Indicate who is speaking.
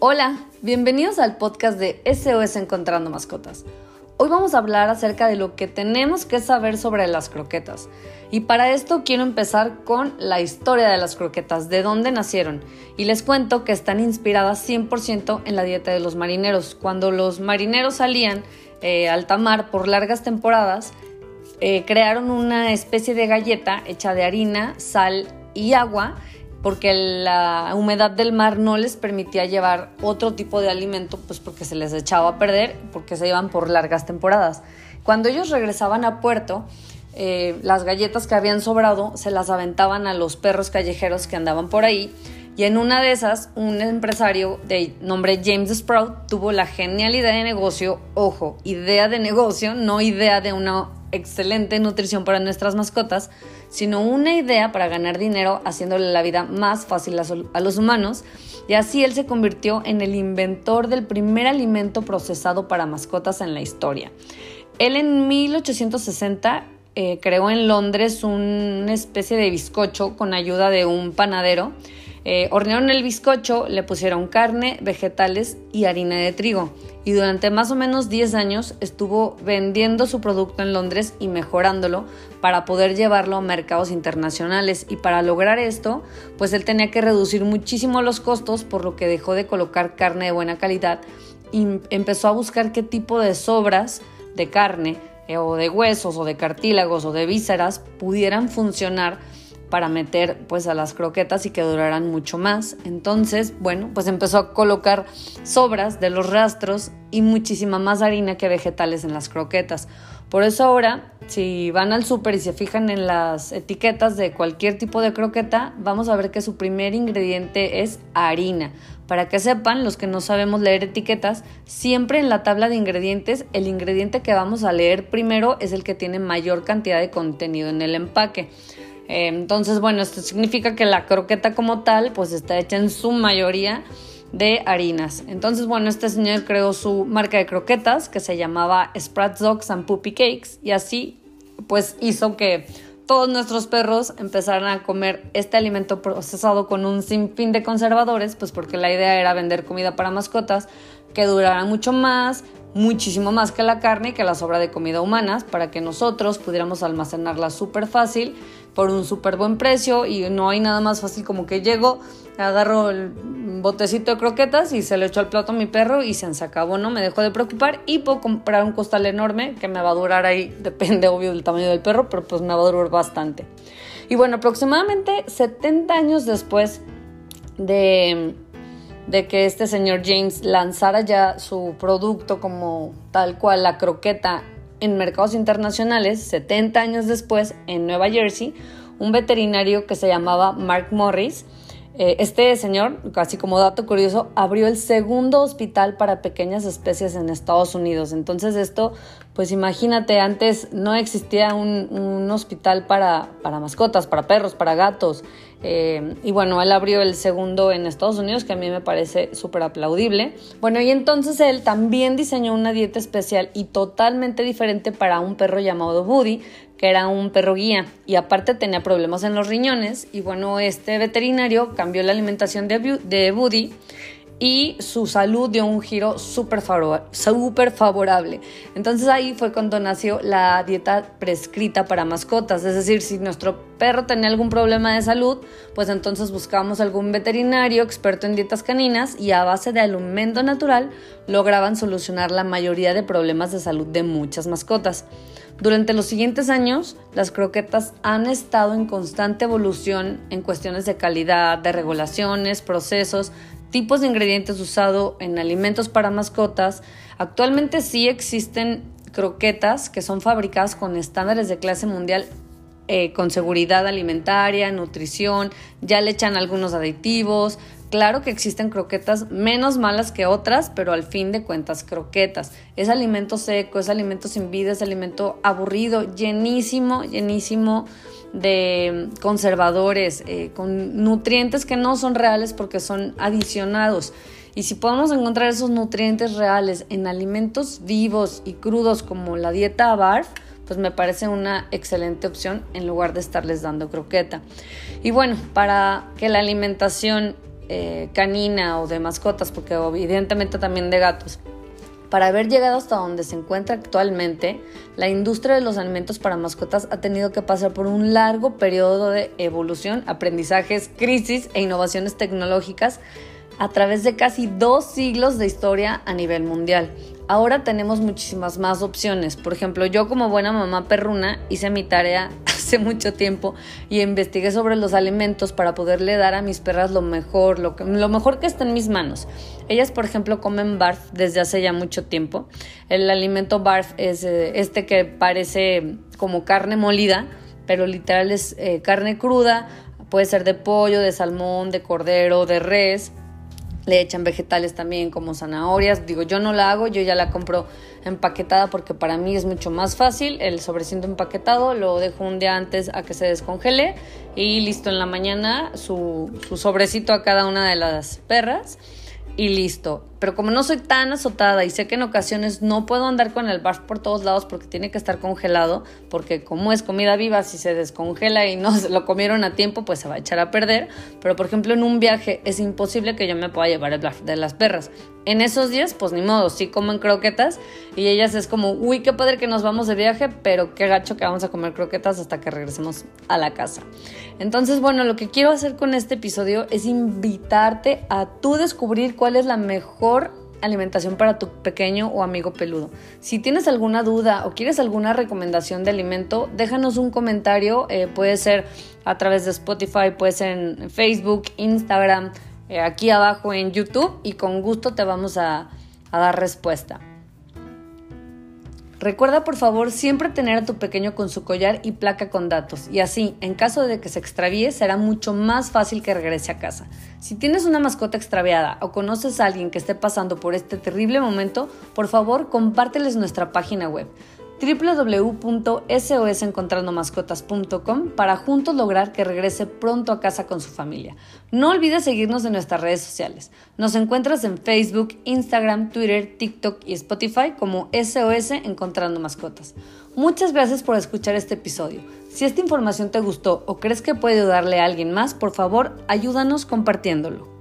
Speaker 1: Hola, bienvenidos al podcast de SOS Encontrando Mascotas. Hoy vamos a hablar acerca de lo que tenemos que saber sobre las croquetas. Y para esto quiero empezar con la historia de las croquetas, de dónde nacieron. Y les cuento que están inspiradas 100% en la dieta de los marineros. Cuando los marineros salían eh, al tamar por largas temporadas, eh, crearon una especie de galleta hecha de harina, sal y agua porque la humedad del mar no les permitía llevar otro tipo de alimento, pues porque se les echaba a perder, porque se iban por largas temporadas. Cuando ellos regresaban a puerto, eh, las galletas que habían sobrado se las aventaban a los perros callejeros que andaban por ahí. Y en una de esas, un empresario de nombre James Sprout tuvo la genial idea de negocio, ojo, idea de negocio, no idea de una excelente nutrición para nuestras mascotas, sino una idea para ganar dinero haciéndole la vida más fácil a, los humanos. Y así él se convirtió en el inventor del primer alimento procesado para mascotas en la historia. Él en 1860 eh, creó en Londres una especie de bizcocho con ayuda de un panadero eh, hornearon el bizcocho, le pusieron carne, vegetales y harina de trigo. Y durante más o menos 10 años estuvo vendiendo su producto en Londres y mejorándolo para poder llevarlo a mercados internacionales. Y para lograr esto, pues él tenía que reducir muchísimo los costos, por lo que dejó de colocar carne de buena calidad y empezó a buscar qué tipo de sobras de carne eh, o de huesos o de cartílagos o de vísceras pudieran funcionar para meter pues a las croquetas y que duraran mucho más. Entonces, bueno, pues empezó a colocar sobras de los rastros y muchísima más harina que vegetales en las croquetas. Por eso ahora, si van al súper y se fijan en las etiquetas de cualquier tipo de croqueta, vamos a ver que su primer ingrediente es harina. Para que sepan, los que no sabemos leer etiquetas, siempre en la tabla de ingredientes, el ingrediente que vamos a leer primero es el que tiene mayor cantidad de contenido en el empaque. Entonces, bueno, esto significa que la croqueta como tal, pues está hecha en su mayoría de harinas. Entonces, bueno, este señor creó su marca de croquetas que se llamaba Sprat Dogs and Puppy Cakes y así, pues hizo que todos nuestros perros empezaran a comer este alimento procesado con un sinfín de conservadores, pues porque la idea era vender comida para mascotas que durara mucho más, muchísimo más que la carne y que la sobra de comida humana, para que nosotros pudiéramos almacenarla súper fácil por un súper buen precio y no hay nada más fácil como que llego, agarro el botecito de croquetas y se lo echo al plato a mi perro y se acabó, ¿no? Me dejo de preocupar y puedo comprar un costal enorme que me va a durar ahí, depende obvio del tamaño del perro, pero pues me va a durar bastante. Y bueno, aproximadamente 70 años después de, de que este señor James lanzara ya su producto como tal cual la croqueta en mercados internacionales, 70 años después, en Nueva Jersey, un veterinario que se llamaba Mark Morris, este señor, casi como dato curioso, abrió el segundo hospital para pequeñas especies en Estados Unidos. Entonces esto, pues imagínate, antes no existía un, hospital para, para, mascotas, para perros, para gatos. Eh, y bueno, él abrió el segundo en Estados Unidos, que a mí me parece súper aplaudible. Bueno, y entonces él también diseñó una dieta especial y totalmente diferente para un perro llamado Woody, que era un perro guía y aparte tenía problemas en los riñones y bueno, este veterinario cambió la alimentación de, Woody y su salud dio un giro súper favorable. Entonces ahí fue cuando nació la dieta prescrita para mascotas, es decir, si nuestro perro tenía algún problema de salud, pues entonces buscábamos algún veterinario experto en dietas caninas y a base de alimento natural lograban solucionar la mayoría de problemas de salud de muchas mascotas. Durante los siguientes años, las croquetas han estado en constante evolución en cuestiones de calidad, de regulaciones, procesos, tipos de ingredientes usados en alimentos para mascotas. Actualmente sí existen croquetas que son fabricadas con estándares de clase mundial eh, con seguridad alimentaria, nutrición, ya le echan algunos aditivos, Claro que existen croquetas menos malas que otras, pero al fin de cuentas croquetas. Es alimento seco, es alimento sin vida, es alimento aburrido, llenísimo, llenísimo de conservadores, eh, con nutrientes que no son reales porque son adicionados. Y si podemos encontrar esos nutrientes reales en alimentos vivos y crudos como la dieta BARF, pues me parece una excelente opción en lugar de estarles dando croqueta. Y bueno, para que la alimentación eh, canina o de mascotas, porque evidentemente también de gatos, para haber llegado hasta donde se encuentra actualmente, la industria de los alimentos para mascotas ha tenido que pasar por un largo periodo de evolución, aprendizajes, crisis e innovaciones tecnológicas a través de casi dos siglos de historia a nivel mundial. Ahora tenemos muchísimas más opciones. Por ejemplo, yo como buena mamá perruna hice mi tarea hace mucho tiempo y investigué sobre los alimentos para poderle dar a mis perras lo mejor, lo, lo mejor que está en mis manos. Ellas, por ejemplo, comen barf desde hace ya mucho tiempo. El alimento barf es eh, este que parece como carne molida, pero literal es eh, carne cruda, puede ser de pollo, de salmón, de cordero, de res le echan vegetales también como zanahorias. Digo, yo no la hago, yo ya la compro empaquetada porque para mí es mucho más fácil. El sobrecito empaquetado lo dejo un día antes a que se descongele y listo en la mañana su, su sobrecito a cada una de las perras y listo. Pero como no soy tan azotada y sé que en ocasiones no puedo andar con el barf por todos lados porque tiene que estar congelado, porque como es comida viva, si se descongela y no se lo comieron a tiempo, pues se va a echar a perder. Pero por ejemplo en un viaje es imposible que yo me pueda llevar el barf de las perras. En esos días, pues ni modo, sí comen croquetas y ellas es como, uy, qué padre que nos vamos de viaje, pero qué gacho que vamos a comer croquetas hasta que regresemos a la casa. Entonces, bueno, lo que quiero hacer con este episodio es invitarte a tú descubrir cuál es la alimentación para tu pequeño o amigo peludo. Si tienes alguna duda o quieres alguna recomendación de alimento, déjanos un comentario, eh, puede ser a través de Spotify, puede ser en Facebook, Instagram, eh, aquí abajo en YouTube y con gusto te vamos a dar respuesta. Recuerda por favor siempre tener a tu pequeño con su collar y placa con datos y así, en caso de que se extravíe, será mucho más fácil que regrese a casa. Si tienes una mascota extraviada o conoces a alguien que esté pasando por este terrible momento, por favor compárteles nuestra página web www.sosencontrandomascotas.com para juntos lograr que regrese pronto a casa con su familia. No olvides seguirnos en nuestras redes sociales. Nos encuentras en Facebook, Instagram, Twitter, TikTok y Spotify como SOS Encontrando Mascotas. Muchas gracias por escuchar este episodio. Si esta información te gustó o crees que puede ayudarle a alguien más, por favor, ayúdanos compartiéndolo.